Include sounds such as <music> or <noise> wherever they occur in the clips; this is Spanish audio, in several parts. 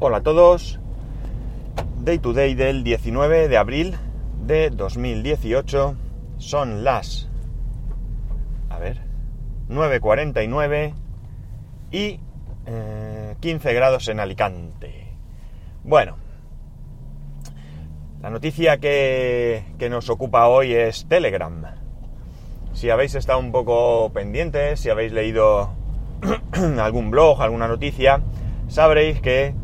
Hola a todos. Day to day del 19 de abril de 2018. Son las... A ver. 9.49 y eh, 15 grados en Alicante. Bueno. La noticia que, que nos ocupa hoy es Telegram. Si habéis estado un poco pendientes, si habéis leído <clears throat> algún blog, alguna noticia, sabréis que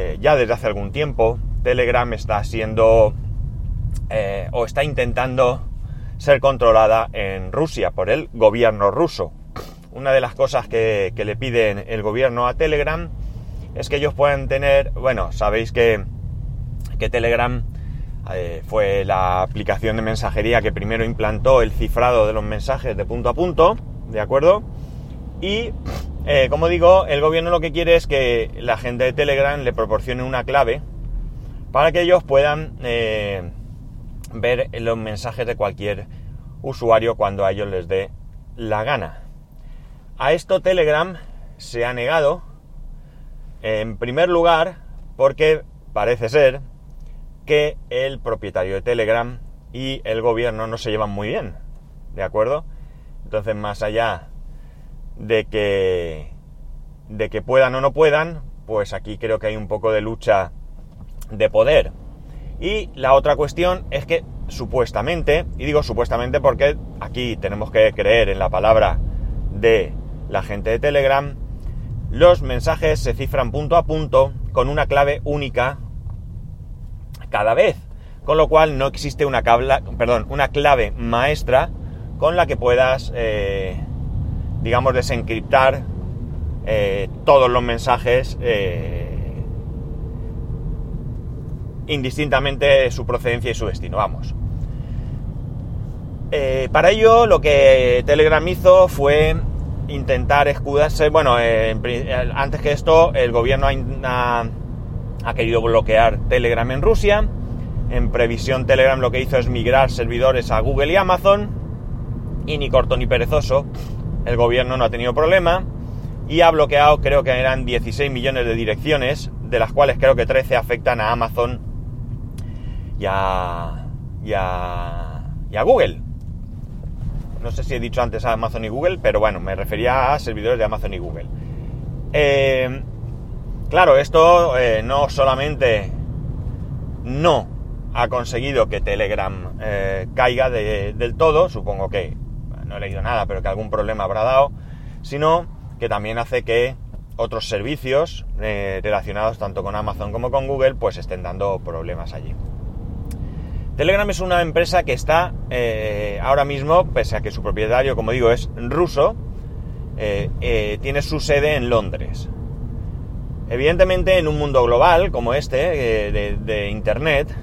eh, ya desde hace algún tiempo Telegram está siendo eh, o está intentando ser controlada en Rusia por el gobierno ruso. Una de las cosas que, le piden el gobierno a Telegram es que ellos puedan tener, bueno, sabéis que, que Telegram eh, fue la aplicación de mensajería que primero implantó el cifrado de los mensajes de punto a punto, ¿de acuerdo? Y, eh, como digo, el gobierno lo que quiere es que la gente de Telegram le proporcione una clave para que ellos puedan eh, ver los mensajes de cualquier usuario cuando a ellos les dé la gana. A esto Telegram se ha negado, en primer lugar, porque parece ser que el propietario de Telegram y el gobierno no se llevan muy bien, ¿de acuerdo? Entonces, más allá de que, de que puedan o no puedan, pues aquí creo que hay un poco de lucha de poder. Y la otra cuestión es que supuestamente, y digo supuestamente porque aquí tenemos que creer en la palabra de la gente de Telegram, los mensajes se cifran punto a punto con una clave única cada vez, con lo cual no existe una, perdón, una clave maestra con la que puedas eh, digamos, desencriptar eh, todos los mensajes eh, indistintamente su procedencia y su destino, vamos. Eh, para ello lo que Telegram hizo fue intentar escudarse, bueno, antes que esto el gobierno ha, ha querido bloquear Telegram en Rusia, en previsión Telegram lo que hizo es migrar servidores a Google y Amazon, y ni corto ni perezoso, el gobierno no ha tenido problema y ha bloqueado, creo que eran 16 millones de direcciones, de las cuales creo que 13 afectan a Amazon y a, y a, Google. No sé si he dicho antes a Amazon y Google, pero bueno, me refería a servidores de Amazon y Google. Eh, claro, esto eh, no solamente no ha conseguido que Telegram eh, caiga del todo, supongo que no he leído nada, pero que algún problema habrá dado, sino que también hace que otros servicios eh, relacionados tanto con Amazon como con Google pues estén dando problemas allí. Telegram es una empresa que está eh, ahora mismo, pese a que su propietario, como digo, es ruso, eh, tiene su sede en Londres. Evidentemente, en un mundo global como este, de, de, Internet,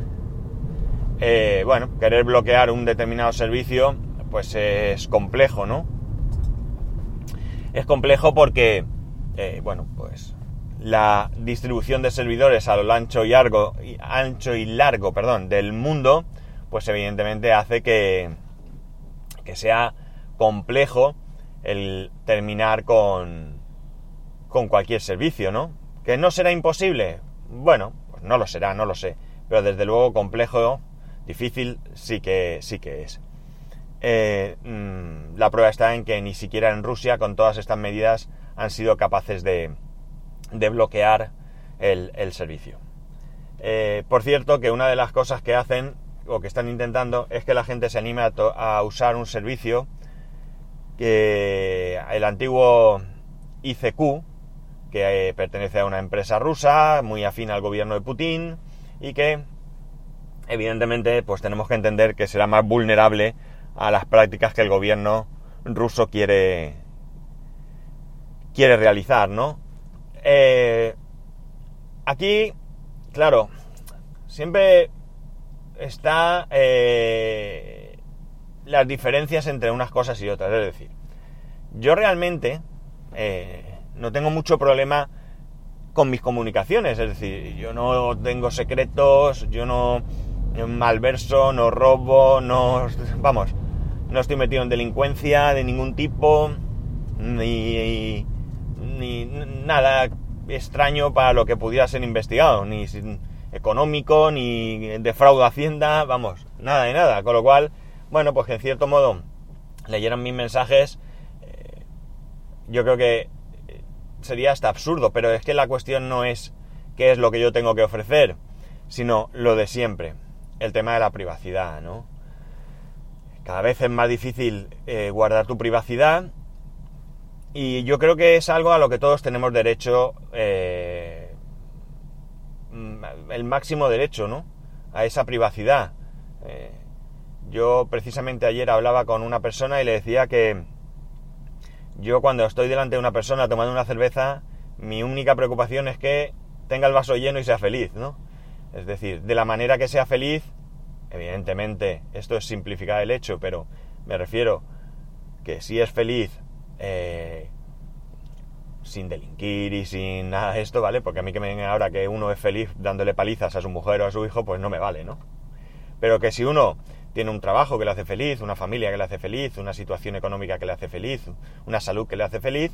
bueno, querer bloquear un determinado servicio pues es complejo, ¿no? Es complejo porque, eh, bueno, pues la distribución de servidores a lo ancho y largo, ancho y largo, perdón, del mundo, pues evidentemente hace que, que sea complejo el terminar con, con cualquier servicio, ¿no? Que no será imposible. Bueno, pues no lo será, no lo sé. Pero desde luego complejo, difícil, sí que, sí que es. Eh, mm, la prueba está en que ni siquiera en Rusia, con todas estas medidas, han sido capaces de, bloquear el, servicio. Eh, por cierto, que una de las cosas que hacen o que están intentando es que la gente se anime a, usar un servicio que el antiguo ICQ, que eh, pertenece a una empresa rusa, muy afín al gobierno de Putin, y que evidentemente pues tenemos que entender que será más vulnerable a las prácticas que el gobierno ruso quiere, quiere realizar, ¿no? Eh, aquí, claro, siempre está eh, las diferencias entre unas cosas y otras. Es decir, yo realmente eh, no tengo mucho problema con mis comunicaciones. Es decir, yo no tengo secretos, yo no malverso, no robo, no... Vamos, no estoy metido en delincuencia de ningún tipo, ni, ni nada extraño para lo que pudiera ser investigado, ni económico, ni de fraude a Hacienda, vamos, nada de nada. Con lo cual, bueno, pues que en cierto modo leyeran mis mensajes, eh, yo creo que eh, sería hasta absurdo, pero es que la cuestión no es qué es lo que yo tengo que ofrecer, sino lo de siempre, el tema de la privacidad, ¿no? Cada vez es más difícil eh, guardar tu privacidad y yo creo que es algo a lo que todos tenemos derecho, el máximo derecho, ¿no? A esa privacidad. Yo precisamente ayer hablaba con una persona y le decía que yo cuando estoy delante de una persona tomando una cerveza, mi única preocupación es que tenga el vaso lleno y sea feliz, ¿no? Es decir, de la manera que sea feliz, evidentemente, esto es simplificar el hecho, pero me refiero que si es feliz eh, sin delinquir y sin nada de esto, ¿vale? Porque a mí que me venga ahora que uno es feliz dándole palizas a su mujer o a su hijo, pues no me vale, ¿no? Pero que si uno tiene un trabajo que le hace feliz, una familia que le hace feliz, una situación económica que le hace feliz, una salud que le hace feliz,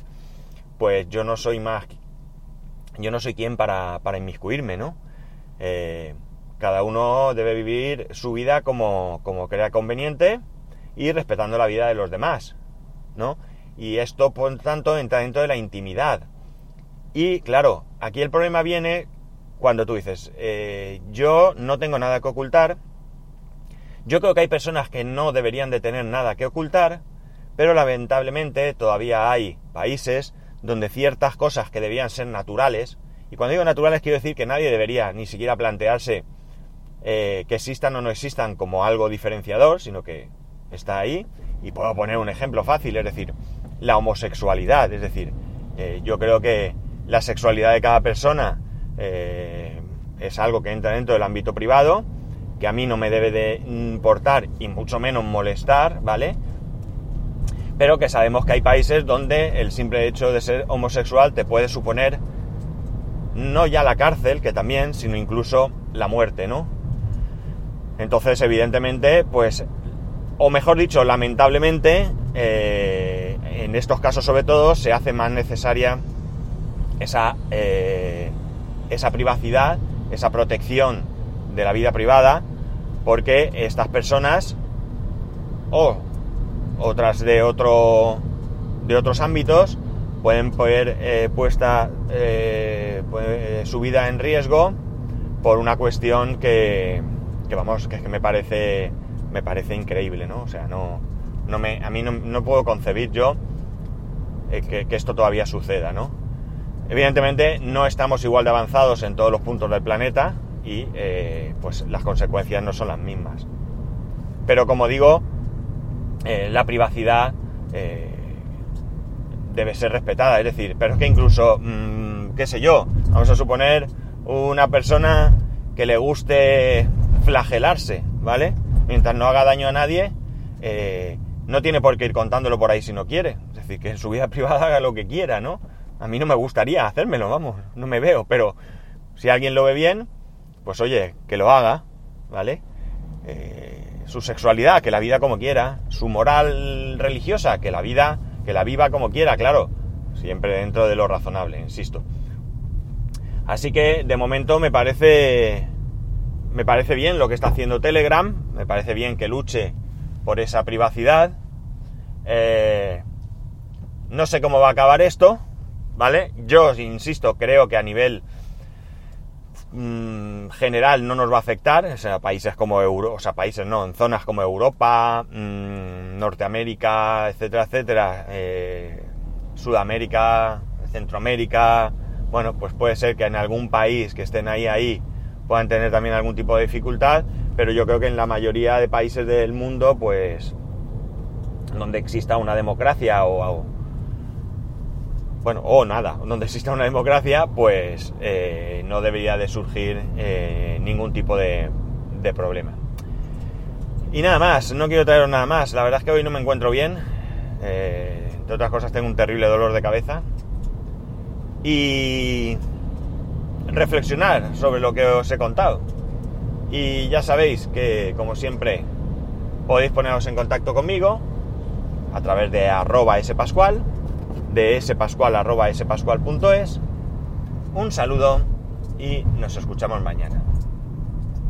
pues yo no soy más, yo no soy quien para, para inmiscuirme, ¿no? Eh, cada uno debe vivir su vida como, como crea conveniente y respetando la vida de los demás, ¿no? Y esto, por tanto, entra dentro de la intimidad. Y claro, aquí el problema viene cuando tú dices, eh, yo no tengo nada que ocultar, yo creo que hay personas que no deberían de tener nada que ocultar, pero lamentablemente todavía hay países donde ciertas cosas que debían ser naturales, y cuando digo naturales quiero decir que nadie debería ni siquiera plantearse eh, que existan o no existan como algo diferenciador, sino que está ahí, y puedo poner un ejemplo fácil, es decir, la homosexualidad, es decir, eh, yo creo que la sexualidad de cada persona eh, es algo que entra dentro del ámbito privado, que a mí no me debe de importar y mucho menos molestar, ¿vale? Pero que sabemos que hay países donde el simple hecho de ser homosexual te puede suponer no ya la cárcel, que también, sino incluso la muerte, ¿no? Entonces, evidentemente, pues, o mejor dicho, lamentablemente, eh, en estos casos sobre todo, se hace más necesaria esa, eh, esa privacidad, esa protección de la vida privada, porque estas personas o otras de otro de otros ámbitos pueden poner eh, puesta su vida en riesgo por una cuestión que, que vamos que, que me parece me parece increíble no o sea no no me a mí no, no puedo concebir yo que, que esto todavía suceda no evidentemente no estamos igual de avanzados en todos los puntos del planeta y eh, pues las consecuencias no son las mismas. Pero como digo, eh, la privacidad eh, debe ser respetada, es decir, pero es que incluso, mm, qué sé yo, vamos a suponer una persona que le guste flagelarse, ¿vale? Mientras no haga daño a nadie, no tiene por qué ir contándolo por ahí si no quiere. Es decir, que en su vida <laughs> privada haga lo que quiera, ¿no? A mí no me gustaría hacérmelo, vamos, no me veo, pero si alguien lo ve bien, pues oye, que lo haga, ¿vale? Eh, su sexualidad, que la vida como quiera, su moral religiosa, que la vida, que la viva como quiera, claro, siempre dentro de lo razonable, insisto. Así que de momento me parece, me parece bien lo que está haciendo Telegram, me parece bien que luche por esa privacidad. Eh, no sé cómo va a acabar esto, ¿vale? Yo, insisto, creo que a nivel Mm, general no nos va a afectar, o sea, países como Euro, países no, en zonas como Europa, mm, Norteamérica, etcétera, etcétera, eh, Sudamérica, Centroamérica, bueno, pues puede ser que en algún país que estén ahí, ahí, puedan tener también algún tipo de dificultad, pero yo creo que en la mayoría de países del mundo, pues, donde exista una democracia o, bueno, o nada, donde exista una democracia, pues eh, no debería de surgir eh, ningún tipo de, problema. Y nada más, no quiero traeros nada más. La verdad es que hoy no me encuentro bien. Eh, entre otras cosas tengo un terrible dolor de cabeza. Y reflexionar sobre lo que os he contado. Y ya sabéis que, como siempre, podéis poneros en contacto conmigo a través de arroba spascual de spascual.es Un saludo y nos escuchamos mañana.